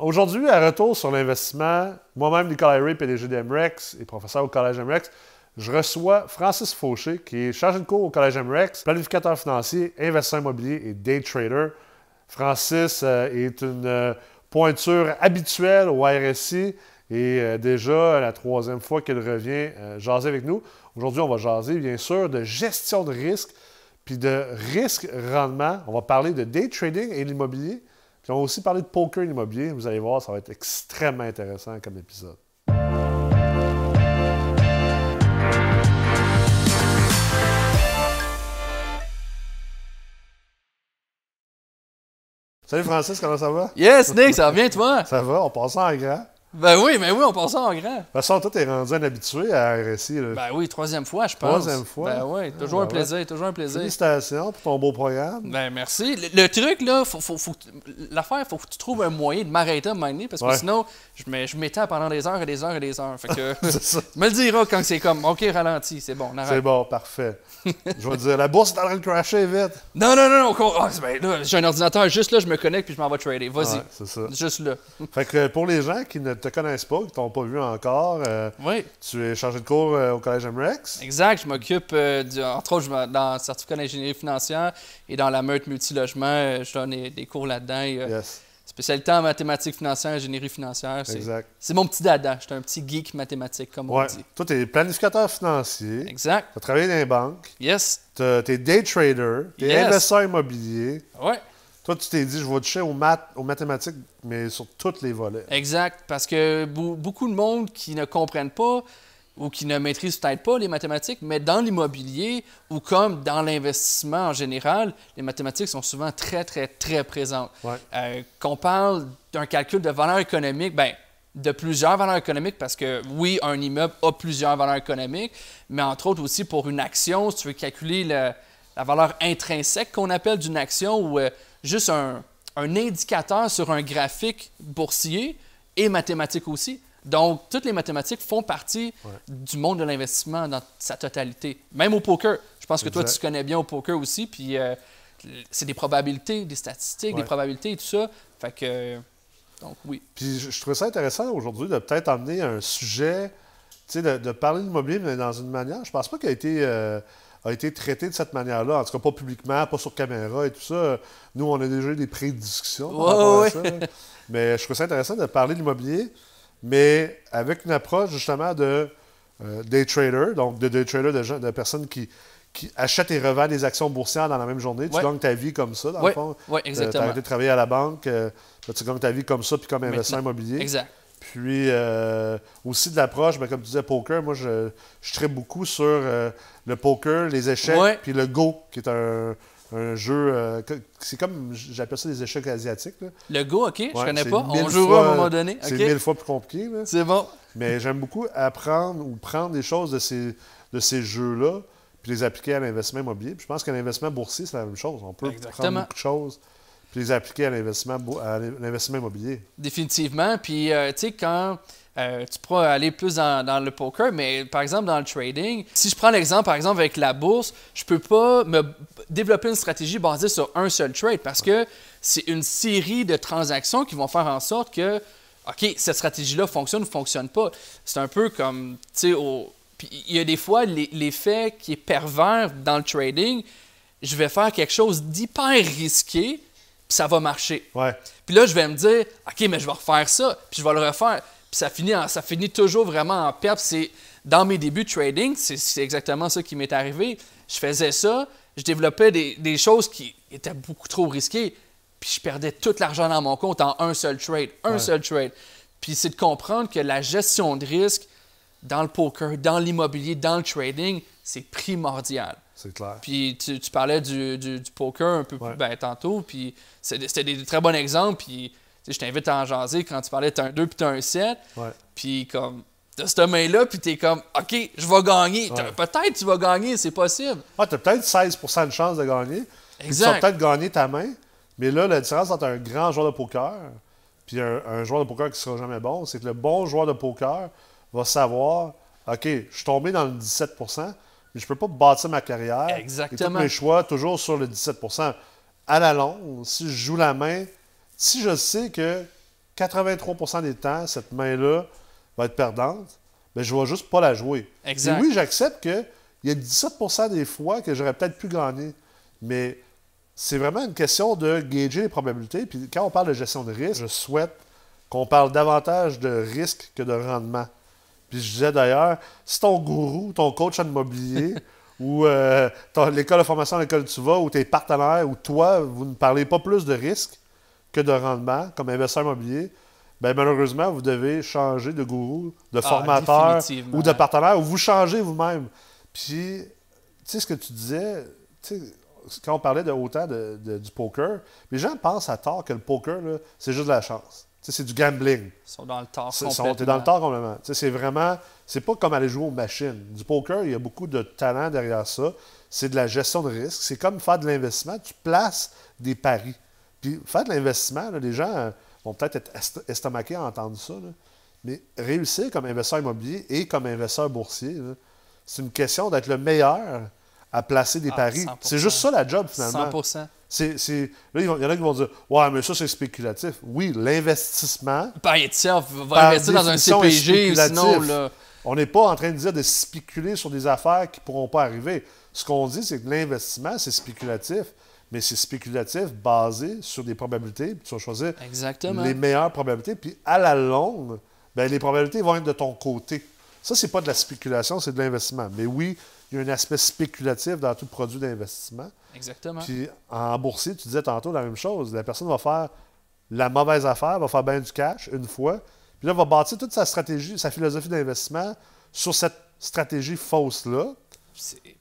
aujourd'hui, à retour sur l'investissement, moi-même, Nicolas Ray, PDG d'MREX et professeur au Collège MREX, je reçois Francis Fauché, qui est chargé de cours au Collège MREX, planificateur financier, investisseur immobilier et day trader. Francis euh, est une euh, pointure habituelle au RSI et euh, déjà la troisième fois qu'il revient jaser avec nous. Aujourd'hui, on va jaser bien sûr de gestion de risque, puis de risque-rendement. On va parler de day trading et l'immobilier. Puis on va aussi parler de poker et l'immobilier. Vous allez voir, ça va être extrêmement intéressant comme épisode. Salut Francis, comment ça va? Yes, Nick, ça va bien toi? Ça va, on passe en grand. Ben oui, mais oui, on passe en grand. De toute façon, toi, t'es rendu un habitué à RSI. Là. Ben oui, troisième fois, je pense. Troisième fois. Ben oui, toujours ah, un ben plaisir, toujours un plaisir. Félicitations pour ton beau programme. Ben merci. Le, truc, là, faut, faut, faut l'affaire, faut que tu trouves un moyen de m'arrêter à un moment donné, parce que sinon, je m'étends pendant des heures et des heures et des heures. Fait que, me le diras quand c'est comme, OK, ralenti, c'est bon, C'est bon, parfait. je vais te dire, la bourse est en train de crasher vite. Non, non, non, non. Ah, ben, j'ai un ordinateur juste là, je me connecte puis je m'en vais trader. Vas-y. c'est ça. Juste là. fait que pour les gens qui ne te connaissent pas, qui t'ont pas vu encore, euh, oui. tu es chargé de cours euh, au Collège MREX. Exact. Je m'occupe, euh, entre autres, dans le certificat d'ingénierie financière et dans la meute multilogement. je donne des, cours là-dedans. yes. Spécialité en mathématiques financières, ingénierie financière. Exact. C'est mon petit dada. Je suis un petit geek mathématique, comme on dit. Toi, tu es planificateur financier. Exact. Tu as travaillé dans les banques. Yes. Tu es day trader. Tu es investisseur immobilier. Ouais. Toi, tu t'es dit, je vais toucher aux, maths, aux mathématiques, mais sur tous les volets. Exact. Parce que beaucoup de monde qui ne comprennent pas ou qui ne maîtrisent peut-être pas les mathématiques, mais dans l'immobilier ou comme dans l'investissement en général, les mathématiques sont souvent très, très, très présentes. Euh, qu'on parle d'un calcul de valeur économique, ben de plusieurs valeurs économiques, parce que oui, un immeuble a plusieurs valeurs économiques, mais entre autres aussi pour une action, si tu veux calculer la valeur intrinsèque qu'on appelle d'une action ou euh, juste un, un indicateur sur un graphique boursier et mathématique aussi. Donc, toutes les mathématiques font partie du monde de l'investissement dans sa totalité. Même au poker. Je pense que toi, tu connais bien au poker aussi. Puis, euh, c'est des probabilités, des statistiques, des probabilités et tout ça. Fait que. Donc, oui. Puis, je, trouvais ça intéressant aujourd'hui de peut-être emmener un sujet, tu sais, de, parler de l'immobilier, mais dans une manière. Je pense pas qu'il a été. Euh, a été traité de cette manière-là, en tout cas pas publiquement, pas sur caméra et tout ça. Nous, on a déjà eu des prédiscussions. Mais je trouve ça intéressant de parler de l'immobilier, mais avec une approche justement de euh, day trader, donc de day trader de, de personnes qui, qui achètent et revendent des actions boursières dans la même journée. Tu gagnes ta vie comme ça, dans le fond. Oui, exactement. tu as arrêté de travailler à la banque, euh, tu gagnes ta vie comme ça, puis comme investisseur immobilier. Exact. Puis euh, aussi de l'approche, ben, comme tu disais, poker, moi je, je traite beaucoup sur le poker, les échecs, puis le Go, qui est un, un jeu. Euh, c'est comme, j'appelle ça des échecs asiatiques. Le Go, OK, je connais pas. On jouera à un moment donné. C'est mille fois plus compliqué. C'est bon. Mais j'aime beaucoup apprendre ou prendre des choses de ces, de ces jeux-là puis les appliquer à l'investissement immobilier. Puis je pense que l'investissement boursier, c'est la même chose. On peut prendre beaucoup de choses puis les appliquer à l'investissement, à l'investissement immobilier. Définitivement. Puis, euh, tu sais, quand euh, tu pourras aller plus dans, le poker, mais par exemple dans le trading, si je prends l'exemple par exemple avec la bourse, je peux pas me développer une stratégie basée sur un seul trade parce que c'est une série de transactions qui vont faire en sorte que, OK, cette stratégie-là fonctionne ou ne fonctionne pas. C'est un peu comme, tu sais, il y a des fois l'effet qui est pervers dans le trading. Je vais faire quelque chose d'hyper risqué, ça va marcher. Puis là, je vais me dire, OK, mais je vais refaire ça, puis je vais le refaire. Puis ça finit, ça finit toujours vraiment en perte. C'est, dans mes débuts de trading, c'est, exactement ça qui m'est arrivé. Je faisais ça, je développais des, choses qui étaient beaucoup trop risquées, puis je perdais tout l'argent dans mon compte en un seul trade. Un seul trade. Puis c'est de comprendre que la gestion de risque dans le poker, dans l'immobilier, dans le trading, c'est primordial. C'est clair. Puis tu, parlais du, poker un peu plus ben, tantôt, puis c'était des très bons exemples. Puis je t'invite à en jaser quand tu parlais, tu un 2 puis tu un 7. Puis comme, t'as cette main-là, puis t'es comme, OK, je vais gagner. Peut-être tu vas gagner, c'est possible. tu as peut-être 16% de chance de gagner. Exact. Tu vas peut-être gagner ta main. Mais là, la différence entre un grand joueur de poker puis un, joueur de poker qui ne sera jamais bon, c'est que le bon joueur de poker va savoir, OK, je suis tombé dans le 17 mais je ne peux pas bâtir ma carrière. Exactement. Et tous mes choix toujours sur le 17% À la longue, si je joue la main si je sais que 83% des temps, cette main-là va être perdante, mais je ne vais juste pas la jouer. Exact. Et oui, j'accepte qu'il y a 17% des fois que j'aurais peut-être pu gagner, mais c'est vraiment une question de gager les probabilités. Puis quand on parle de gestion de risque, je souhaite qu'on parle davantage de risque que de rendement. Puis je disais d'ailleurs, si ton gourou, ton coach en immobilier, ou euh, l'école de formation à laquelle tu vas, ou tes partenaires, ou toi, vous ne parlez pas plus de risque que de rendement comme investisseur immobilier, ben malheureusement, vous devez changer de gourou, de Ah, formateur ou de partenaire, ou vous changez vous-même. Puis, tu sais ce que tu disais, quand on parlait de autant de- de- du poker, les gens pensent à tort que le poker, c'est juste de la chance. C'est du gambling. Ils sont dans le tort complètement. T'es dans le tort complètement. Tu sais, c'est vraiment. C'est pas comme aller jouer aux machines. Du poker, il y a beaucoup de talent derrière ça. C'est de la gestion de risque. C'est comme faire de l'investissement. Tu places des paris. Puis faire de l'investissement, les gens euh, vont peut-être être est- estomaqués à entendre ça. là. Mais réussir comme investisseur immobilier et comme investisseur boursier, c'est une question d'être le meilleur à placer des Ah, paris. 100%. C'est juste ça la job finalement. 100%. C'est, c'est- Là, il y en a qui vont dire Ouais, mais ça, c'est spéculatif. Oui, l'investissement, itself, va investir dans un CPG, sinon, là, on n'est pas en train de dire de spéculer sur des affaires qui ne pourront pas arriver. Ce qu'on dit, c'est que l'investissement, c'est spéculatif, mais c'est spéculatif basé sur des probabilités. Puis tu vas choisir exactement. les meilleures probabilités. Puis à la longue, ben, les probabilités vont être de ton côté. Ça, c'est pas de la spéculation, c'est de l'investissement. Mais oui, il y a un aspect spéculatif dans tout produit d'investissement. Exactement. Puis en boursier, tu disais tantôt la même chose. La personne va faire la mauvaise affaire, va faire bien du cash une fois, puis là, va bâtir toute sa stratégie, sa philosophie d'investissement sur cette stratégie fausse-là.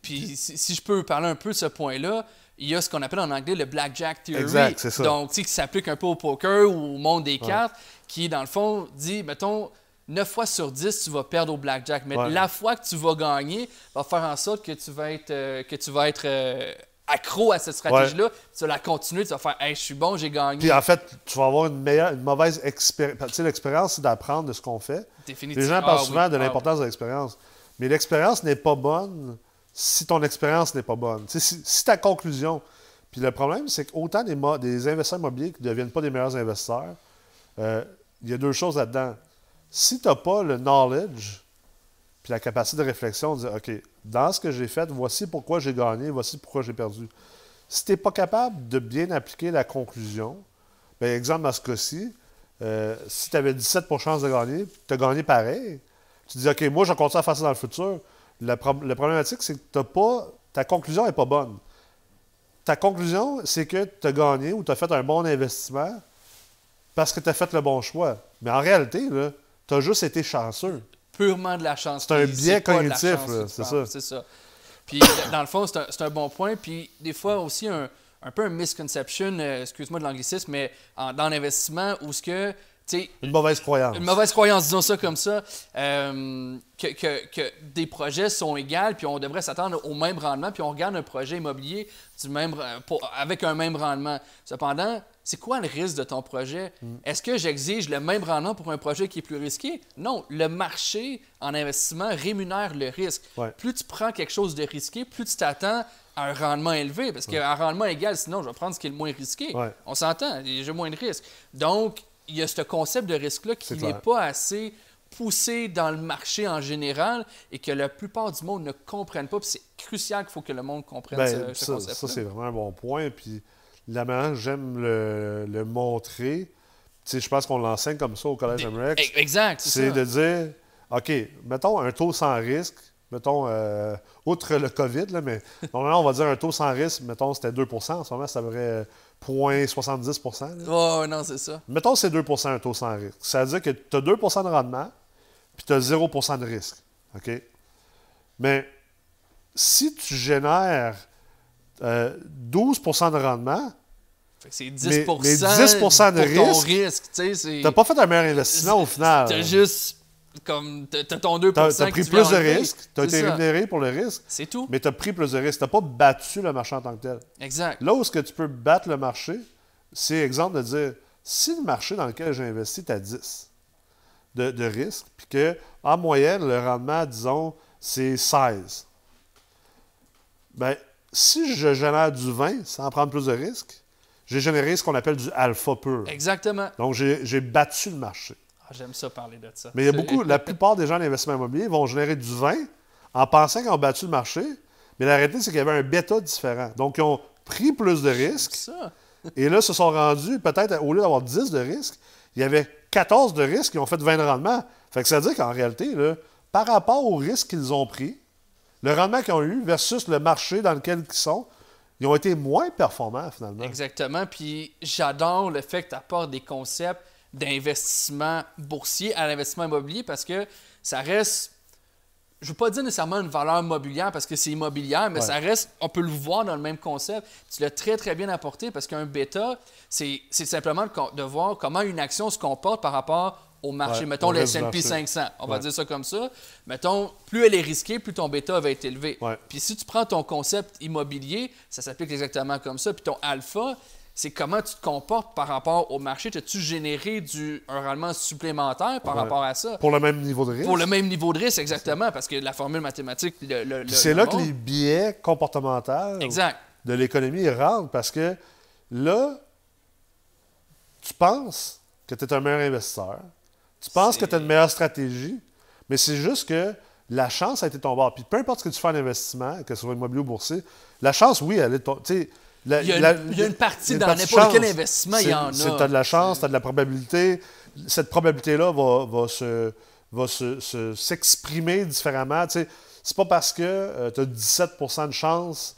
Puis si, si je peux parler un peu de ce point-là, il y a ce qu'on appelle en anglais le blackjack theory. Exact, c'est ça. Donc, tu sais, qui s'applique un peu au poker ou au monde des cartes, qui, dans le fond, dit, mettons, 9 fois sur 10, tu vas perdre au blackjack. Mais Ouais. la fois que tu vas gagner va faire en sorte que tu vas être, euh, que tu vas être euh, accro à cette stratégie-là. Tu vas la continuer, tu vas faire, hey, je suis bon, j'ai gagné. Puis en fait, tu vas avoir une meilleure, une mauvaise expérience. Tu sais, l'expérience, c'est d'apprendre de ce qu'on fait. Définitivement. Les gens parlent Ah souvent oui, de ah l'importance de l'expérience. Mais l'expérience n'est pas bonne si ton expérience n'est pas bonne. Tu sais, si, si ta conclusion. Puis le problème, c'est qu'autant des, des investisseurs immobiliers qui ne deviennent pas des meilleurs investisseurs, euh, il y a deux choses là-dedans. Si tu n'as pas le knowledge puis la capacité de réflexion, de dire OK, dans ce que j'ai fait, voici pourquoi j'ai gagné, voici pourquoi j'ai perdu. Si tu n'es pas capable de bien appliquer la conclusion, ben, exemple dans ce cas-ci, euh, si tu avais 17 pour chance de gagner, tu as gagné pareil, tu dis OK, moi je vais continuer à faire ça dans le futur. La, pro- la problématique, c'est que t'as pas, ta conclusion n'est pas bonne. Ta conclusion, c'est que tu as gagné ou tu as fait un bon investissement parce que tu as fait le bon choix. Mais en réalité, tu as juste été chanceux. purement de la chance. C'est un biais cognitif, c'est ça. C'est ça. Puis, dans le fond, c'est un, un bon point. Puis, des fois aussi, un, un peu un misconception, euh, excuse-moi de l'anglicisme, mais en- dans l'investissement, où ce que, Une mauvaise croyance. une mauvaise croyance, disons ça comme ça, euh, que, que- que des projets sont égaux, puis on devrait s'attendre au même rendement, puis on regarde un projet immobilier du même, pour- avec un même rendement. Cependant, c'est quoi le risque de ton projet? Mm. Est-ce que j'exige le même rendement pour un projet qui est plus risqué? Non, le marché en investissement rémunère le risque. Ouais. Plus tu prends quelque chose de risqué, plus tu t'attends à un rendement élevé, parce qu'un rendement égal, sinon, je vais prendre ce qui est le moins risqué. Ouais. On s'entend, j'ai moins de risques. Donc, il y a ce concept de risque-là qui n'est pas assez poussé dans le marché en général et que la plupart du monde ne comprennent pas. Puis c'est crucial qu'il faut que le monde comprenne Ben, ce, ce ça, concept ça, c'est vraiment un bon point. Puis la manière j'aime le, le montrer, je pense qu'on l'enseigne comme ça au Collège MREX, Exact, c'est de dire, OK, mettons un taux sans risque, mettons, euh, outre le COVID, là, mais normalement, on va dire un taux sans risque, mettons, c'était 2 En ce moment, ça devrait 0,70 là. Oh, non, c'est ça. Mettons, c'est 2% un taux sans risque. Ça veut dire que tu as 2% de rendement, puis tu as 0 de risque. OK? Mais si tu génères euh, 12% de rendement, c'est 10 Mais- mais 10% de pour ton risque, risque. Tu tu n'as pas fait un meilleur investissement au final. T'as juste. Comme. T'as t'as ton 2 Tu as, que pris plus de risques, tu as C'est été ça. rémunéré pour le risque, C'est tout. mais tu as pris plus de risques. Tu n'as pas battu le marché en tant que tel. Exact. Là où ce que tu peux battre le marché, c'est exemple de dire si le marché dans lequel j'ai investi est à 10 de, de risque, puis que en moyenne, le rendement, disons, c'est 16. Ben, si je génère du 20 sans prendre plus de risques, j'ai généré ce qu'on appelle du alpha pur. Exactement. Donc, j'ai battu le marché. Ah, J'aime ça parler de ça. Mais il y a beaucoup, la plupart des gens en investissement immobilier vont générer du 20 en pensant qu'ils ont battu le marché, mais la réalité, c'est qu'il y avait un bêta différent. Donc, ils ont pris plus de risques ça. et là, se sont rendus, peut-être, au lieu d'avoir 10 de risques, il y avait 14 de risques qui ont fait 20 de rendement. Fait que ça veut dire qu'en réalité, là, par rapport aux risques qu'ils ont pris, le rendement qu'ils ont eu versus le marché dans lequel ils sont, ils ont été moins performants finalement. Exactement. Puis j'adore le fait que tu apportes des concepts d'investissement boursier à l'investissement immobilier parce que ça reste, je ne veux pas dire nécessairement une valeur mobilière parce que c'est immobilière, mais Ouais. ça reste, on peut le voir dans le même concept. Tu l'as très très bien apporté parce qu'un bêta, c'est simplement de, voir comment une action se comporte par rapport au marché. Ouais, Mettons le S&P marché. 500, on va dire ça comme ça. Mettons, plus elle est risquée, plus ton bêta va être élevé. Puis si tu prends ton concept immobilier, ça s'applique exactement comme ça. Puis ton alpha, c'est comment tu te comportes par rapport au marché. As-tu généré du, un rendement supplémentaire par Ouais. rapport à ça? Pour le même niveau de risque. Pour le même niveau de risque, exactement, parce que la formule mathématique le, le- Puis le- c'est là que les biais comportementaux Exact. de l'économie rentrent parce que là, tu penses que tu es un meilleur investisseur, tu penses que tu as une meilleure stratégie, mais c'est juste que la chance a été ton bord. Puis peu importe ce que tu fais en investissement, que ce soit immobilier ou boursier, la chance, oui, elle est ton. tu sais, la- Il y a une- la- il y a une partie dans n'importe quel investissement, il y en a. c'est- T'as de la chance, tu as de la probabilité. Cette probabilité-là va, va se va se- se- s'exprimer différemment. Tu sais, c'est pas parce que tu as 17% de chance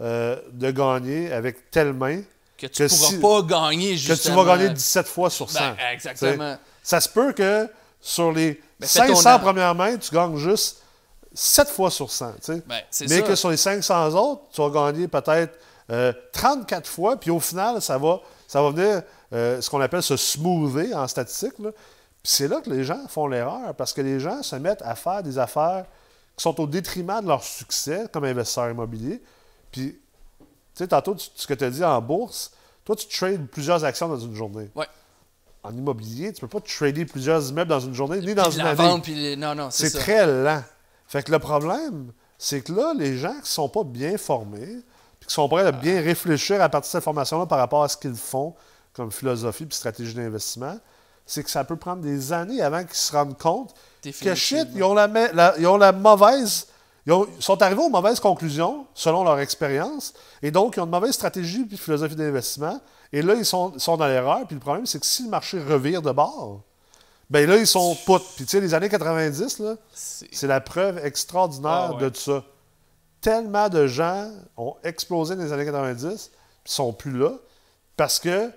euh, de gagner avec telle main Que tu ne pourras si- pas gagner, que tu vas gagner 17 fois sur 100. Ben, exactement. Tu sais, Ça se peut que sur les Ben, fais ton 500 an. premières mains, tu gagnes juste 7 fois sur 100. tu sais. Ben, Mais ça. que sur les 500 autres, tu vas gagner peut-être euh, 34 fois, puis au final, ça va, ça va venir euh, ce qu'on appelle se smoother en statistique. là. Puis c'est là que les gens font l'erreur, parce que les gens se mettent à faire des affaires qui sont au détriment de leur succès comme investisseur immobilier. Puis, tu sais, tantôt, tu- ce que tu as dit en bourse, toi, tu trades plusieurs actions dans une journée. Ouais. En immobilier, tu ne peux pas trader plusieurs immeubles dans une journée, ni dans Puis une la année. vente, puis les- non, non, c'est très lent. Fait que le problème, c'est que là, les gens qui ne sont pas bien formés, puis qui sont prêts à bien réfléchir à partir de cette formation-là par rapport à ce qu'ils font comme philosophie puis stratégie d'investissement, c'est que ça peut prendre des années avant qu'ils se rendent compte que shit, ils ont la, ma- la- ils ont la mauvaise. Ils, ont- ils sont arrivés aux mauvaises conclusions selon leur expérience, et donc ils ont une mauvaise stratégie puis philosophie d'investissement. Et là, ils sont, sont dans l'erreur. Puis le problème, c'est que si le marché revire de bord, ben là, ils sont put. Puis tu sais, les années 90, là, C'est- la preuve extraordinaire Ah ouais. de tout ça. Tellement de gens ont explosé dans les années 90, puis sont plus là, parce que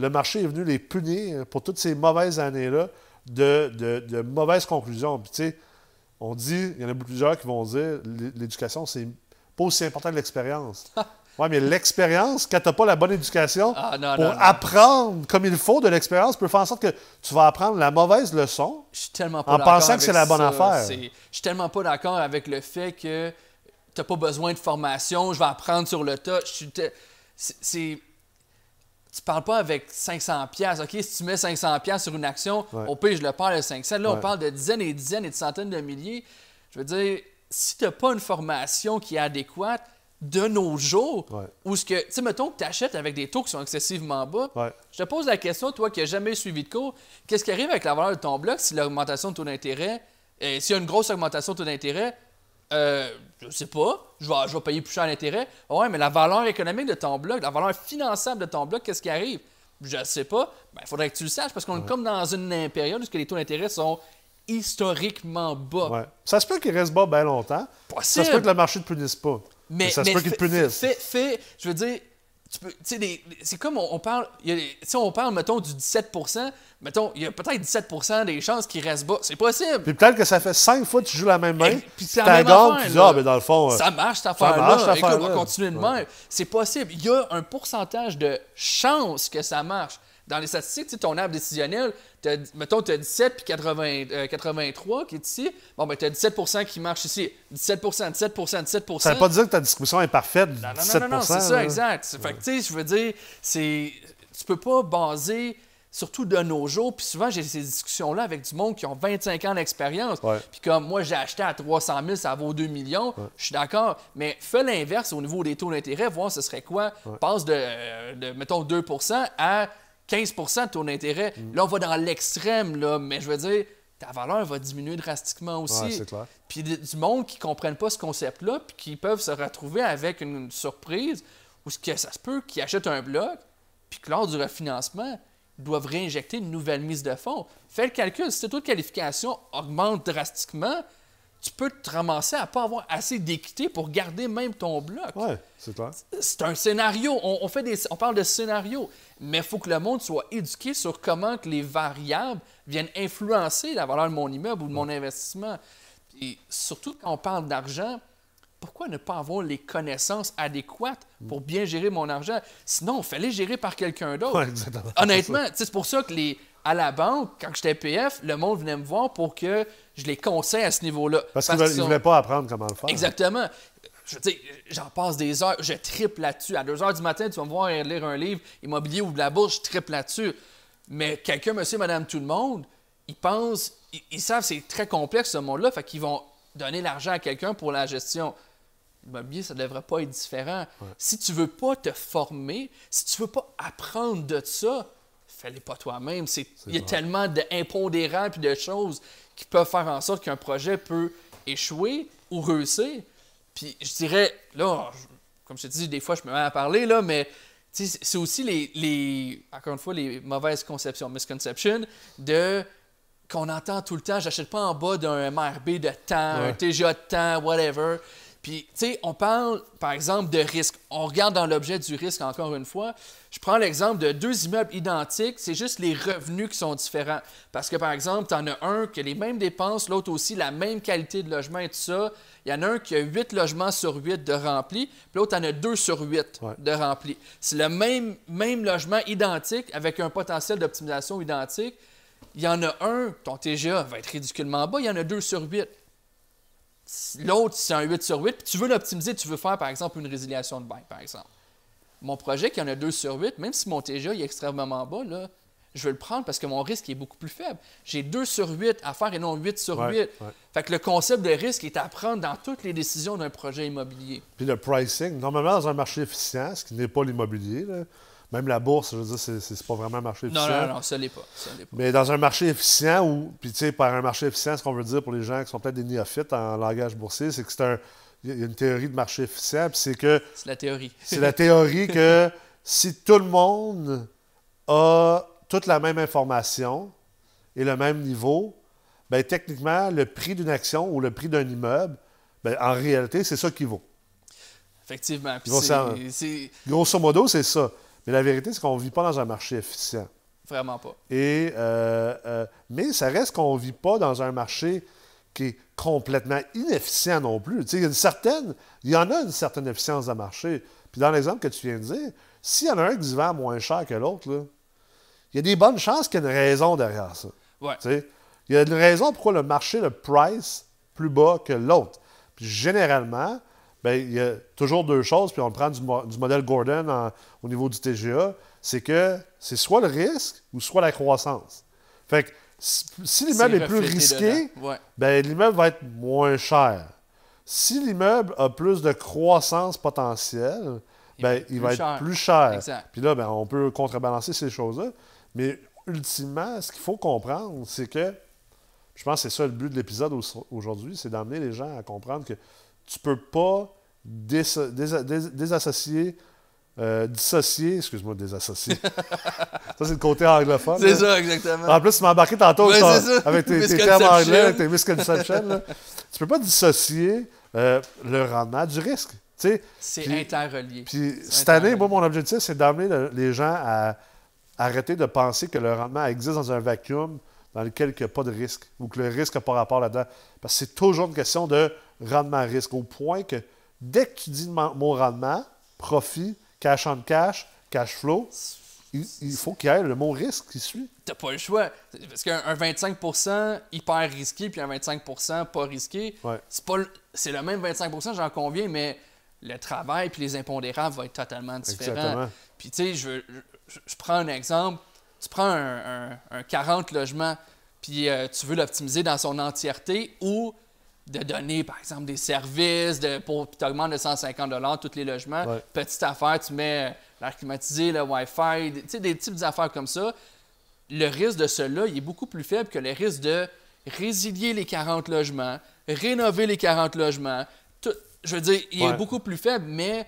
le marché est venu les punir pour toutes ces mauvaises années-là de, de- de mauvaises conclusions. Puis tu sais, on dit, il y en a plusieurs qui vont dire, l'é- l'éducation, c'est pas aussi important que l'expérience. Oui, mais l'expérience, quand tu n'as pas la bonne éducation, Ah, non, pour non, non. apprendre comme il faut de l'expérience, peut faire en sorte que tu vas apprendre la mauvaise leçon, Je suis tellement pas En pensant que c'est la bonne ça. affaire. Je suis tellement pas d'accord avec le fait que tu n'as pas besoin de formation, je vais apprendre sur le tas. C'est- Tu parles pas avec 500 pièces. OK, si tu mets 500 pièces sur une action, Ouais. au pire, je le parle de 500. Là, on parle de dizaines et dizaines et de centaines de milliers. Je veux dire, si tu n'as pas une formation qui est adéquate, de nos jours, Ouais. ou ce que, tu sais, mettons que tu achètes avec des taux qui sont excessivement bas, je te pose la question, toi qui n'as jamais suivi de cours, qu'est-ce qui arrive avec la valeur de ton bloc si l'augmentation de taux d'intérêt, euh, s'il y a une grosse augmentation de taux d'intérêt, euh, je sais pas, je vais, je vais payer plus cher l'intérêt. Ouais, mais la valeur économique de ton bloc, la valeur finançable de ton bloc, qu'est-ce qui arrive? Je sais pas. Il faudrait que tu le saches parce qu'on est comme dans une période où les taux d'intérêt sont historiquement bas. Ouais. Ça se peut qu'il reste bas bien longtemps. Ça se peut que le marché ne te punisse pas. Mais, ça se peut qu'il te fais- punisse. Fais, fais- je veux dire, tu peux, tu c'est comme on, on parle, tu sais, on parle, mettons, du 17% mettons, il y a peut-être 17% des chances qu'il reste bas. C'est possible. Puis peut-être que ça fait cinq fois que tu joues la même main. Puis même gagnes, affaire, tu dis, ah, dans le fond. euh, Ça marche, cette marche, affaire-là. Écoute, on va continuer de même. C'est possible. Il y a un pourcentage de chances que ça marche. Dans les statistiques, ton arbre décisionnel, t'as- mettons, tu as 17 puis 80, euh, 83 qui est ici. Bon, ben, tu as 17% qui marche ici. 17% 17% 17% ça ne veut pas dire que ta distribution est parfaite. Non, non, 17 non, non, c'est ça, exact. Fait que, tu sais, je veux dire, c'est. Tu peux pas baser surtout de nos jours, puis souvent j'ai ces discussions-là avec du monde qui ont 25 ans d'expérience, Ouais. puis comme moi j'ai acheté à 300 000, ça vaut 2 millions, je suis d'accord, mais fais l'inverse au niveau des taux d'intérêt, voir ce serait quoi, passe de, de, mettons, 2% à 15 de taux d'intérêt. Mm. Là, on va dans l'extrême, là, mais je veux dire, ta valeur va diminuer drastiquement aussi. Ouais, c'est clair. Puis du monde qui ne comprennent pas ce concept-là, puis qui peuvent se retrouver avec une surprise, ou ce que ça se peut qu'ils achètent un bloc, puis que lors du refinancement, ils doivent réinjecter une nouvelle mise de fonds. Fais le calcul, si tes taux de qualification augmentent drastiquement, tu peux te ramasser à ne pas avoir assez d'équité pour garder même ton bloc. Ouais, c'est clair. C'est un scénario. On, on fait des, on parle de scénario, mais il faut que le monde soit éduqué sur comment que les variables viennent influencer la valeur de mon immeuble ou de mon investissement. Et surtout quand on parle d'argent, pourquoi ne pas avoir les connaissances adéquates pour bien gérer mon argent? Sinon, fallait gérer par quelqu'un d'autre. Ouais. Honnêtement, c'est pour ça que les, à la banque, quand j'étais PF, le monde venait me voir pour que je les conseille à ce niveau-là. Parce qu'ils qu'ils ne voulaient pas apprendre comment le faire. Exactement. Je j'en passe des heures, je triple là-dessus. À 2 heures du matin, tu vas me voir lire un livre immobilier ou de la bourse, je triple là-dessus. Mais quelqu'un, monsieur, madame, tout le monde, ils pensent, ils, ils savent que c'est très complexe ce monde-là, fait qu'ils vont donner l'argent à quelqu'un pour la gestion. L'immobilier, ça ne devrait pas être différent. Si tu veux pas te former, si tu veux pas apprendre de ça, fais-les pas toi-même. C'est- Il y a vrai. tellement d'impondérables et de choses qui peuvent faire en sorte qu'un projet peut échouer ou réussir. Puis je dirais, là, je- comme je te dis, des fois je me mets à parler, là, mais c'est aussi les, les, encore une fois, les mauvaises conceptions, misconceptions, de qu'on entend tout le temps, j'achète pas en bas d'un MRB de temps, un. TGA de temps, whatever. Puis, tu sais, on parle, par exemple, de risque. On regarde dans l'objet du risque, encore une fois. Je prends l'exemple de deux immeubles identiques, c'est juste les revenus qui sont différents. Parce que, par exemple, tu en as un qui a les mêmes dépenses, l'autre aussi la même qualité de logement et tout ça. Il y en a un qui a 8 logements sur 8 de remplis, puis l'autre en a 2 sur 8 Ouais. de remplis. C'est le même, même logement identique avec un potentiel d'optimisation identique. Il y en a un, ton TGA va être ridiculement bas, il y en a 2 sur 8. L'autre, c'est un 8 sur 8, puis tu veux l'optimiser, tu veux faire, par exemple, une résiliation de bail, par exemple. Mon projet, qui en a 2 sur 8, même si mon TGA est extrêmement bas, là, je veux le prendre parce que mon risque est beaucoup plus faible. J'ai 2 sur 8 à faire et non 8 sur Ouais, 8. ouais. Fait que le concept de risque est à prendre dans toutes les décisions d'un projet immobilier. Puis le pricing, normalement, dans un marché efficient, ce qui n'est pas l'immobilier, là, même la bourse, je veux dire, c'est, pas vraiment un marché Non, efficient. non, non, ça l'est pas. Ça l'est pas. Mais dans un marché efficient, ou, puis tu sais, par un marché efficient, ce qu'on veut dire pour les gens qui sont peut-être des néophytes en langage boursier, c'est que c'est un. Il y a une théorie de marché efficient, puis c'est que C'est la théorie. c'est la théorie que si tout le monde a toute la même information et le même niveau, ben techniquement, le prix d'une action ou le prix d'un immeuble, ben, en réalité, c'est ça qui vaut. Effectivement. Grosso modo, c'est ça. Mais la vérité, c'est qu'on ne vit pas dans un marché efficient. vraiment pas. Et, euh, euh, mais ça reste qu'on ne vit pas dans un marché qui est complètement inefficient non plus. Il y a une certaine, il y en a une certaine efficience de marché. Puis dans l'exemple que tu viens de dire, s'il y en a un qui se vend moins cher que l'autre, il y a des bonnes chances qu'il y ait une raison derrière ça. Ouais. Il y a une raison pourquoi le marché, le price, plus bas que l'autre. Puis généralement, ben, il y a toujours deux choses, puis on le prend du, mo- du modèle Gordon en- au niveau du TGA, c'est que c'est soit le risque ou soit la croissance. Fait que si, si l'immeuble est plus risqué. Ouais. ben, l'immeuble va être moins cher. Si l'immeuble a plus de croissance potentielle, Il ben, va être il plus va être cher. plus cher. Exact. Puis là, ben, on peut contrebalancer ces choses-là. Mais ultimement, ce qu'il faut comprendre, c'est que, je pense que c'est ça le but de l'épisode au- aujourd'hui, c'est d'amener les gens à comprendre que tu peux pas dés- dés- dés- désassocier, euh, dissocier, excuse-moi, désassocier. ça, c'est le côté anglophone. C'est là. ça, exactement. En plus, tu m'as embarqué tantôt Ouais, avec tes, termes anglais, avec tes misconceptions. là. Tu peux pas dissocier euh, le rendement du risque. Tu sais, C'est interrelié. puis cette année, moi, mon objectif, c'est d'amener le- les gens à arrêter de penser que le rendement existe dans un vacuum dans lequel il n'y a pas de risque ou que le risque n'a pas rapport là-dedans. Parce que c'est toujours une question de rendement-risque. Au point que dès que tu dis le mo- mot rendement, profit, cash on cash, cash flow, il, il faut qu'il y ait le mot risque qui suit. T'as pas le choix. Parce qu'un un 25% hyper risqué puis un 25% pas risqué, Ouais. c'est pas le- c'est le même 25%, j'en conviens, mais le travail puis les impondérables vont être totalement différents. Exactement. Puis tu sais, je, je, je prends un exemple. tu prends un, un- un 40 logements, puis euh, tu veux l'optimiser dans son entièreté ou de donner, par exemple, des services de, pour, puis tu augmentes de 150 tous les logements. Ouais. Petite affaire, tu mets l'air climatisé, le Wi-Fi, des- tu sais, des types d'affaires comme ça. Le risque de cela, il est beaucoup plus faible que le risque de résilier les 40 logements, rénover les 40 logements. Tout- je veux dire, il est beaucoup plus faible, mais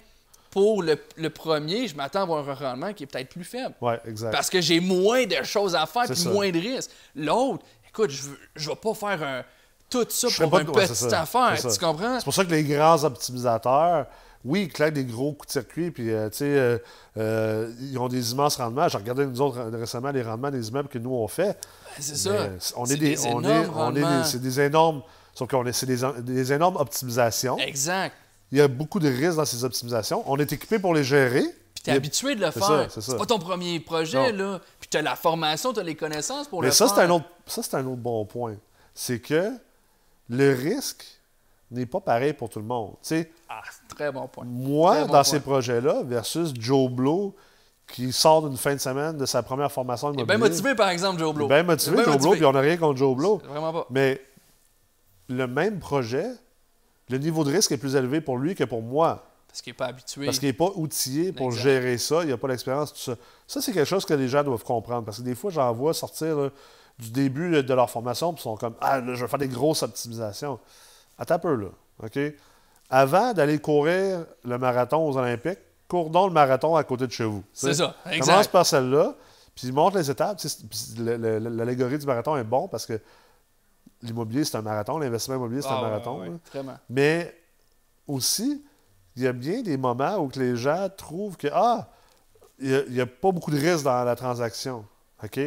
pour le, le premier, je m'attends à avoir un rendement qui est peut-être plus faible. Ouais, exact. Parce que j'ai moins de choses à faire ça. moins de risques. L'autre, écoute, je ne vais pas faire un- tout ça Je pour une de- petite affaire. Tu comprends? C'est pour ça que les grands optimisateurs, oui, ils claquent des gros coups de circuit, puis euh, tu sais, euh, euh, ils ont des immenses rendements. J'ai regardé nous autres récemment les rendements des immeubles que nous on fait. C'est ça. Mais on C'est est des, des on énormes est, on est des- c'est des énormes, sauf qu'on est, c'est des, des énormes optimisations. Exact. Il y a beaucoup de risques dans ces optimisations. On est équipé pour les gérer. Puis t'es habitué de le faire. c'est ça. C'est pas ton premier projet, Non. là. Puis t'as la formation, t'as les connaissances pour Mais le ça, faire. c'est un autre, ça, c'est un autre bon point. C'est que le risque n'est pas pareil pour tout le monde. Tu sais, Ah, très bon point. Moi, Très bon dans point. ces projets-là, versus Joe Blow, qui sort d'une fin de semaine de sa première formation immobilière. bien motivé, par exemple, Joe Blow. Bien motivé, bien Joe Blow, puis on n'a rien contre Joe Blow. Vraiment pas. Mais le même projet, le niveau de risque est plus élevé pour lui que pour moi. Parce qu'il n'est pas habitué. Parce qu'il n'est pas outillé pour Exact. gérer ça, il n'a pas l'expérience, tout ça. Ça, c'est quelque chose que les gens doivent comprendre. Parce que des fois, j'en vois sortir là, du début de leur formation, puis ils sont comme Ah, là, je vais faire des grosses optimisations. Attends un peu, là. OK? Avant d'aller courir le marathon aux Olympiques, cours donc le marathon à côté de chez vous. C'est ça, exact. Commence par celle-là, puis montre les étapes. L'allégorie du marathon est bon parce que l'immobilier, c'est un marathon, l'investissement immobilier, c'est Ah, un ouais, marathon. ouais, ouais. Mais aussi, il y a bien des moments où que les gens trouvent que, ah, il n'y a, pas beaucoup de risques dans la transaction. OK?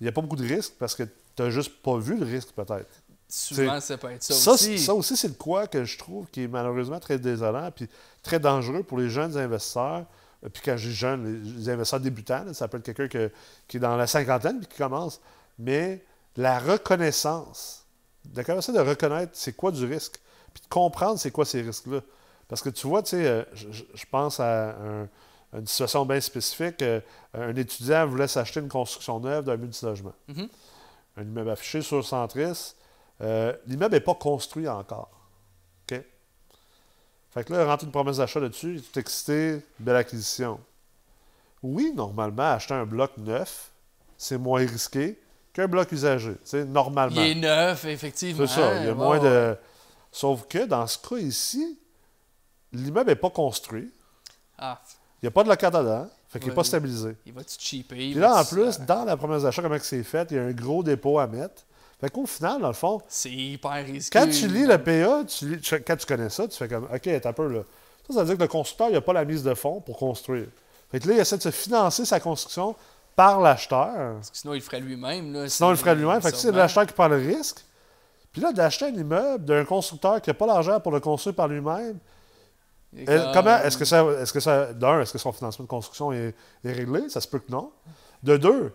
Il n'y a pas beaucoup de risques parce que tu n'as juste pas vu le risque, peut-être. Souvent, ça peut être ça, Ça, aussi. c'est- ça aussi, c'est le quoi que je trouve qui est malheureusement très désolant puis très dangereux pour les jeunes investisseurs. Euh, Puis quand je dis jeunes, les, investisseurs débutants, là, ça peut être quelqu'un que- qui est dans la cinquantaine puis qui commence. Mais la reconnaissance, de commencer de reconnaître c'est quoi du risque, puis de comprendre c'est quoi ces risques-là. Parce que tu vois, tu sais, euh, je, je- je pense à un- une situation bien spécifique. euh, un étudiant voulait s'acheter une construction neuve d'un multilogement. Mhm. Un immeuble affiché sur Centris. Euh, L'immeuble n'est pas construit encore. OK? Fait que là, rentré une promesse d'achat là-dessus, il est tout excité, belle acquisition. Oui, normalement, acheter un bloc neuf, c'est moins risqué qu'un bloc usagé. Tu sais, normalement. Il est neuf, effectivement. C'est ça. Il y a moins de. Sauf que dans ce cas ici, l'immeuble n'est pas construit. Ah, Il n'y a pas de locataire dedans. Fait qu'il n'est Ouais. pas stabilisé. il va-tu cheaper? Puis là, en plus, dans la promesse d'achat, comment c'est fait, il y a un gros dépôt à mettre. Fait qu'au final, dans le fond, C'est hyper risqué. quand tu lis le PA, tu lis- tu- quand tu connais ça, tu fais comme OK, t'as un peu là. Ça, ça veut dire que le constructeur, il n'a pas la mise de fonds pour construire. Fait que là, il essaie de se financer sa construction par l'acheteur. Parce que sinon, il le ferait lui-même. là, Sinon, il le ferait lui-même. Fait que c'est l'acheteur qui prend le risque. Puis là, d'acheter un immeuble d'un constructeur qui n'a pas l'argent pour le construire par lui-même, euh, comme- comment est-ce que ça. Est-ce que ça. D'un, est-ce que son financement de construction est, est réglé? Ça se peut que non. De deux,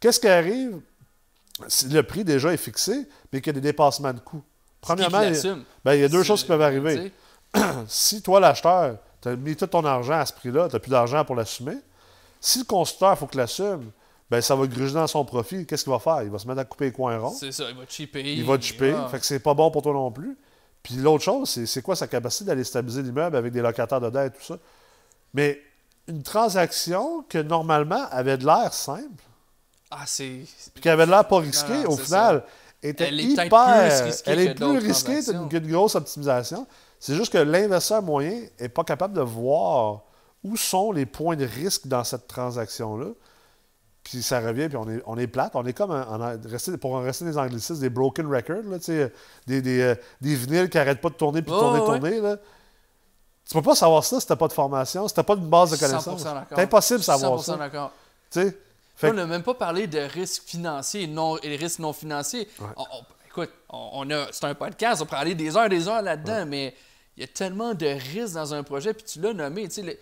qu'est-ce qui arrive si le prix déjà est fixé, mais qu'il y a des dépassements de coûts? Premièrement, il y a- l'assume? ben, il y a deux choses qui peuvent arriver. Si toi, l'acheteur, tu as mis tout ton argent à ce prix-là, tu n'as plus d'argent pour l'assumer, si le constructeur, il faut qu'il l'assume, ben, ça va gruger dans son profit. Qu'est-ce qu'il va faire? Il va se mettre à couper les coins ronds. C'est ça, il va cheaper. Il va chipper. Ah. Fait que c'est pas bon pour toi non plus. Puis l'autre chose, c'est, quoi sa capacité d'aller stabiliser l'immeuble avec des locataires dedans et tout ça? Mais une transaction que normalement avait de l'air simple, Ah, c'est. puis qui avait de l'air pas risqué, Non, non, au final, était Elle est hyper. plus elle est plus risquée qu'une grosse optimisation. C'est juste que l'investisseur moyen n'est pas capable de voir où sont les points de risque dans cette transaction-là. Puis ça revient, puis on est, on est plate. On est comme, un- rester- pour en rester des anglicismes, des broken records, là, des, des, euh, des vinyles qui n'arrêtent pas de tourner puis de tourner, ouais, tourner. Là. Tu peux pas savoir ça si tu n'as pas de formation, si tu n'as pas une base de connaissances. 100% d'accord. C'est impossible de savoir 100% ça. d'accord. Fait on n'a même pas parlé de risques financiers et, non, et risques non financiers. Ouais. On- on- écoute, on, on a, c'est un podcast, on pourrait aller des heures et des heures là-dedans, mais il y a tellement de risques dans un projet, puis tu l'as nommé, tu sais,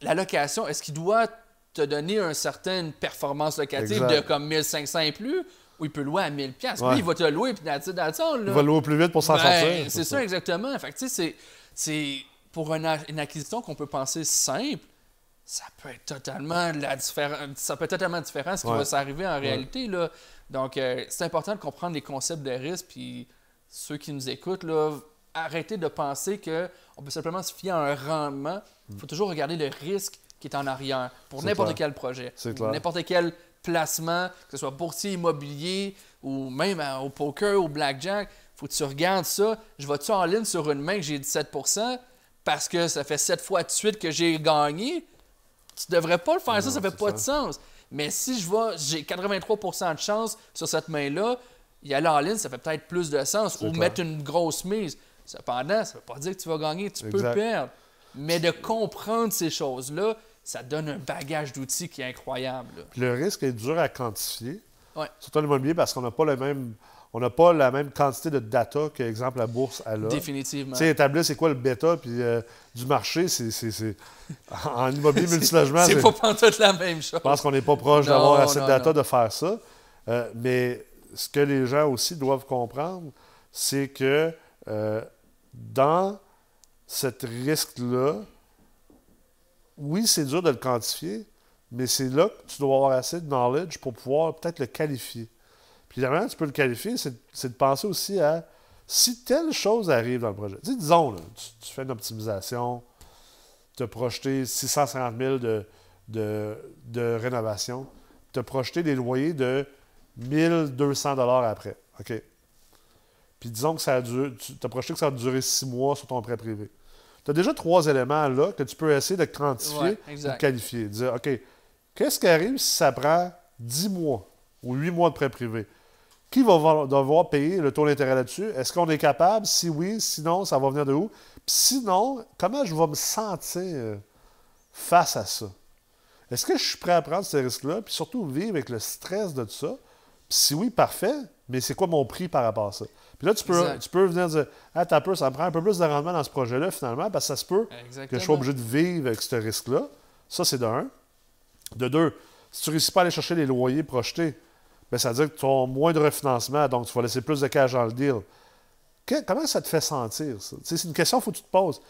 la location, est-ce qu'il doit te donner une certaine performance locative Exact. de comme 1500 et plus, ou il peut louer à 1000 pièces Ouais. Lui, il va te louer, puis all, là. Il va louer plus vite pour s'en Ben, sortir. C'est ça, exactement. Fait tu sais, c'est- pour une, acquisition qu'on peut penser simple, ça peut être totalement la différen- ça peut être totalement différent ce qui Ouais. va s'arriver en réalité là. Donc euh, c'est important de comprendre les concepts de risque puis ceux qui nous écoutent là, arrêtez de penser que on peut simplement se fier à un rendement. Il faut toujours regarder le risque qui est en arrière pour n'importe quel projet, n'importe quel placement, que ce soit boursier, immobilier ou même à- au poker ou au blackjack. Faut que tu regardes ça. Je vais-tu en ligne sur une main que j'ai 17% parce que ça fait 7 fois de suite que j'ai gagné? Tu devrais pas le faire ça, Non, ça fait c'est pas ça. de sens. Mais si je vais, j'ai 83% de chance sur cette main-là, y aller en ligne, ça fait peut-être plus de sens. Ou clair. mettre une grosse mise. Cependant, ça veut pas dire que tu vas gagner, tu peux perdre. Mais de comprendre ces choses-là, ça donne un bagage d'outils qui est incroyable. là. Le risque est dur à quantifier. Ouais. Surtout en immobilier parce qu'on n'a pas le même. On n'a pas la même quantité de data que, exemple, la bourse a. Définitivement. Tu sais, établir c'est quoi le bêta puis euh, du marché, c'est. En immobilier multilogement, C'est pas pantoute la même chose. je pense qu'on n'est pas proche d'avoir assez de data non. de faire ça. Euh, mais ce que les gens aussi doivent comprendre, c'est que euh, dans cet risque-là, oui, c'est dur de le quantifier, mais c'est là que tu dois avoir assez de knowledge pour pouvoir peut-être le qualifier. Puis la manière tu peux le qualifier, c'est de penser aussi à si telle chose arrive dans le projet. Disons, là, tu, fais une optimisation, tu as projeté 650 000 de, de, de rénovation, tu as projeté des loyers de 1200 après. OK? Puis disons que ça a duré, tu as projeté que ça va durer six mois sur ton prêt privé. Tu as déjà trois éléments là que tu peux essayer de quantifier Ouais, pour exact. qualifier. Dire, OK, qu'est-ce qui arrive si ça prend 10 mois ou 8 mois de prêt privé? Qui va va- devoir payer le taux d'intérêt là-dessus? Est-ce qu'on est capable? Si oui, sinon, ça va venir de où? Puis sinon, comment je vais me sentir face à ça? Est-ce que je suis prêt à prendre ce risque-là? Puis surtout, vivre avec le stress de tout ça? Puis si oui, parfait, mais c'est quoi mon prix par rapport à ça? Puis là, tu peux, Exact. tu peux venir dire, ah, t'as peu, ça me prend un peu plus de rendement dans ce projet-là, finalement, parce que ça se peut que je sois obligé de vivre avec ce risque-là. Ça, c'est de un. De deux, si tu ne réussis pas à aller chercher les loyers projetés, ben, ça veut dire que tu as moins de refinancement, donc tu vas laisser plus de cash dans le deal. Que- comment ça te fait sentir, ça? C'est une question qu'il faut que tu te poses.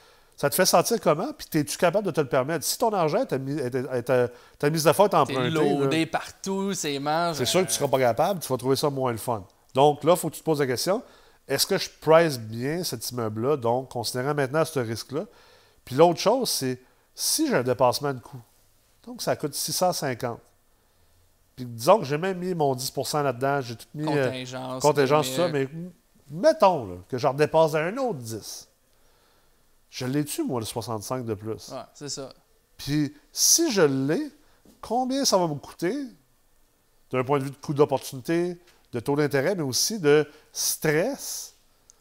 Ça te fait sentir comment? Puis es-tu capable de te le permettre? Si ton argent, ta mise, de T'es empruntée, là, loadé partout, c'est marges. c'est sûr que tu ne seras pas capable, tu vas trouver ça moins le fun. Donc là, il faut que tu te poses la question est-ce que je price bien cet immeuble-là, donc considérant maintenant ce risque-là Puis l'autre chose, c'est si j'ai un dépassement de coût, donc ça coûte 650. Puis disons que j'ai même mis mon 10% là-dedans, j'ai tout mis euh, Contingence. contingence, tout ça, mais- mettons là, que je redépasse d'un autre 10. Je l'ai-tu, moi, le 65 de plus? Ouais, c'est ça. Puis si je l'ai, combien ça va me coûter d'un point de vue de coût d'opportunité, de taux d'intérêt, mais aussi de stress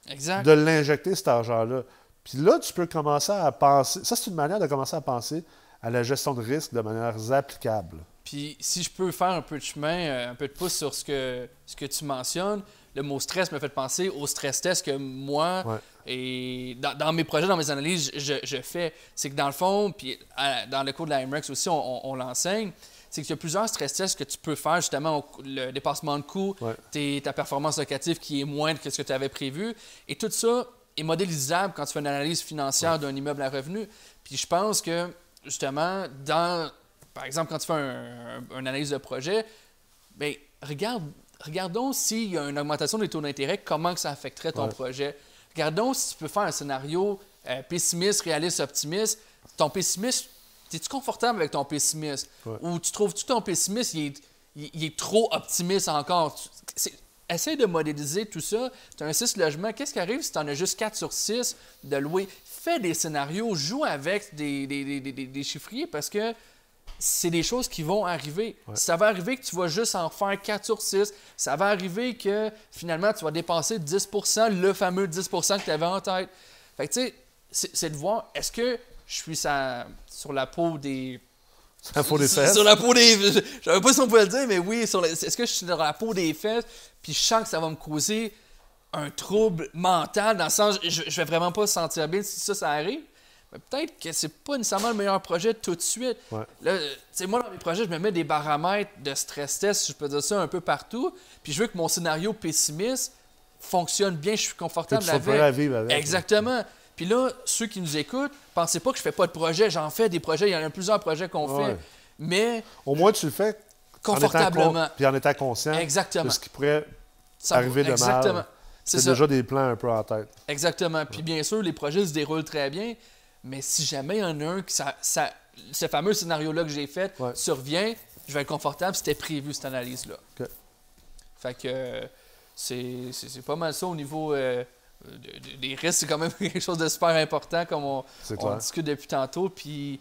Exact. de l'injecter cet argent-là? Puis là, tu peux commencer à penser. Ça, c'est une manière de commencer à penser à la gestion de risque de manière applicable. Puis si je peux faire un peu de chemin, euh, un peu de pouce sur ce que, ce que tu mentionnes, le mot stress me fait penser au stress test que moi Ouais. et dans, dans mes projets, dans mes analyses, je, je fais. C'est que dans le fond, puis à- dans le cours de la MREX aussi, on, on- on l'enseigne, c'est qu'il y a plusieurs stress tests que tu peux faire justement au- le dépassement de coût, Ouais. ta performance locative qui est moindre que ce que tu avais prévu. Et tout ça est modélisable quand tu fais une analyse financière d'un immeuble à revenu. Puis je pense que, justement, dans, par exemple, quand tu fais un- un- une analyse de projet, bien, regarde, regardons s'il y a une augmentation des taux d'intérêt, comment que ça affecterait ton Ouais. projet. Regardons si tu peux faire un scénario euh, pessimiste, réaliste, optimiste. Ton pessimiste, es-tu confortable avec ton pessimisme? Ouais. Ou tu trouves-tu que ton pessimisme, il est, il- il est trop optimiste encore? Essaye de modéliser tout ça. Tu as un 6 logements. Qu'est-ce qui arrive si tu en as juste 4 sur 6 de louer? Fais des scénarios, joue avec des, des, des- des- des chiffriers parce que c'est des choses qui vont arriver. Ça va arriver que tu vas juste en faire 4 sur 6. Ça va arriver que finalement, tu vas dépenser 10% le fameux 10% que tu avais en tête. Fait que tu sais, c'est de voir, est-ce que je suis sa- sur la peau des... Ça faut des Sur- fesses? Sur la peau des... Je savais pas si on pouvait le dire, mais oui, sur la- est-ce que je suis dans la peau des fesses, puis je sens que ça va me causer un trouble mental, dans le sens, je, je vais vraiment pas me sentir bien si ça, ça arrive. Mais peut-être que c'est pas nécessairement le meilleur projet tout de suite. Ouais. Là, moi, dans mes projets, je me mets des paramètres de stress test, si je peux dire ça, un peu partout. Puis je veux que mon scénario pessimiste fonctionne bien, je suis confortable avec. à vivre avec. Exactement. Puis Puis là, ceux qui nous écoutent, pensez pas que je fais pas de projet. J'en fais des projets. Il y en a plusieurs projets qu'on Ouais. fait. Mais Au moins, tu le fais confortablement. con- puis en étant conscient Exactement. de ce qui pourrait Ça- arriver de mal. Exactement. C'est déjà des plans un peu en tête. Exactement. Puis bien sûr, les projets se déroulent très bien, mais si jamais il y en a un qui ça, ça- ce fameux scénario-là que j'ai fait Ouais. survient, je vais être confortable, c'était prévu cette analyse-là. OK. Fait que c'est pas mal ça au niveau euh, de- de- des risques, c'est quand même quelque chose de super important comme on, discute depuis tantôt. Puis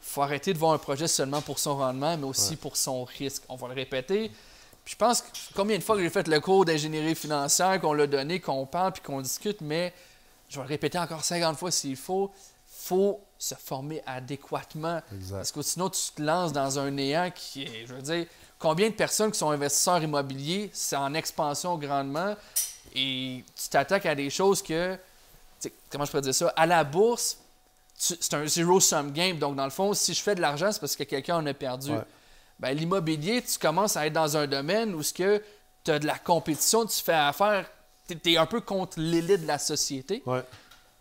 faut arrêter de voir un projet seulement pour son rendement, mais aussi Ouais. pour son risque. On va le répéter. Puis je pense que combien de fois que j'ai fait le cours d'ingénierie financière, qu'on l'a donné, qu'on parle puis qu'on discute, mais je vais le répéter encore 50 fois s'il faut. Faut se former adéquatement. Exact. Parce que sinon, tu te lances dans un néant qui est, je veux dire, combien de personnes qui sont investisseurs immobiliers, c'est en expansion grandement, et tu t'attaques à des choses que, comment je pourrais dire ça, à la bourse, c'est un zero-sum game. Donc, dans le fond, si je fais de l'argent, c'est parce que quelqu'un en a perdu. Ouais. Ben, l'immobilier, tu commences à être dans un domaine où tu as de la compétition, tu fais affaire, tu es un peu contre l'élite de la société. Ouais.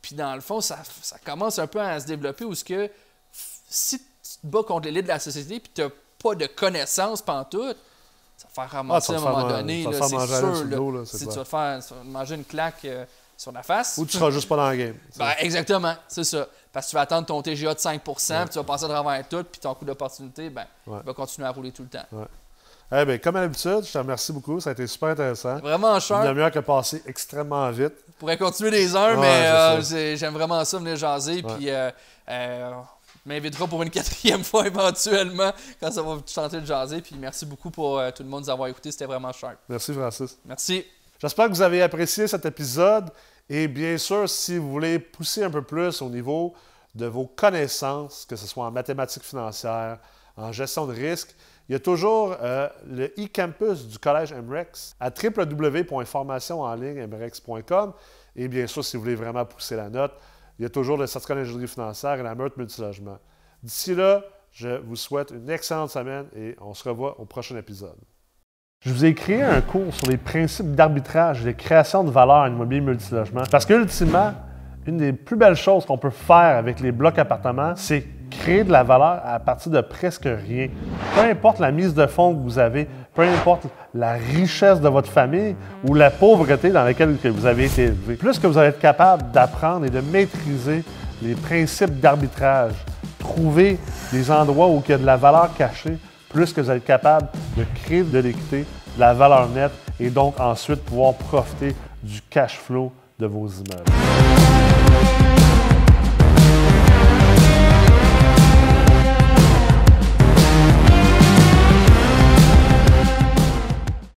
Puis dans le fond, ça, ça commence un peu à se développer où ce que si tu te bats contre l'élite de la société puis tu n'as pas de connaissances pantoute, ça va faire ramasser Ah, à tu un moment faire donné, c'est à sûr. dos, là, si tu vas te faire manger une claque euh, sur la face. Ou tu seras juste pas dans le game. Ben, exactement, c'est ça. Parce que tu vas attendre ton TGA de 5 puis tu vas passer à travers tout, puis ton coût d'opportunité, ben, Ouais. il va continuer à rouler tout le temps. Eh bien, comme à l'habitude, je te remercie beaucoup. Ça a été super intéressant. Vraiment Une cher. demi-heure qui a passé extrêmement vite. Je pourrais continuer des heures, Ouais, mais euh, j'aime vraiment ça, venir jaser. Ouais. Puis, euh, euh, tu m'inviteras pour une quatrième fois éventuellement quand ça va te tenter de jaser. Puis, merci beaucoup pour tout le monde nous avoir écouté. C'était vraiment cher. Merci, Francis. Merci. J'espère que vous avez apprécié cet épisode. Et bien sûr, si vous voulez pousser un peu plus au niveau de vos connaissances, que ce soit en mathématiques financières, en gestion de risque, il y a toujours euh, le e-campus du Collège MREX à www.formationenlignemrex.com. Et bien sûr, si vous voulez vraiment pousser la note, il y a toujours le certificat d'ingénierie financière et la meurtre multilogement. D'ici là, je vous souhaite une excellente semaine et on se revoit au prochain épisode. Je vous ai créé un cours sur les principes d'arbitrage et de création de valeur en immobilier multilogement. Parce qu'ultimement, une des plus belles choses qu'on peut faire avec les blocs appartements, c'est créer de la valeur à partir de presque rien. Peu importe la mise de fonds que vous avez, peu importe la richesse de votre famille ou la pauvreté dans laquelle que vous avez été élevé. Plus que vous allez être capable d'apprendre et de maîtriser les principes d'arbitrage, trouver des endroits où il y a de la valeur cachée, plus que vous êtes capable de créer de l'équité, de la valeur nette et donc ensuite pouvoir profiter du cash flow de vos immeubles.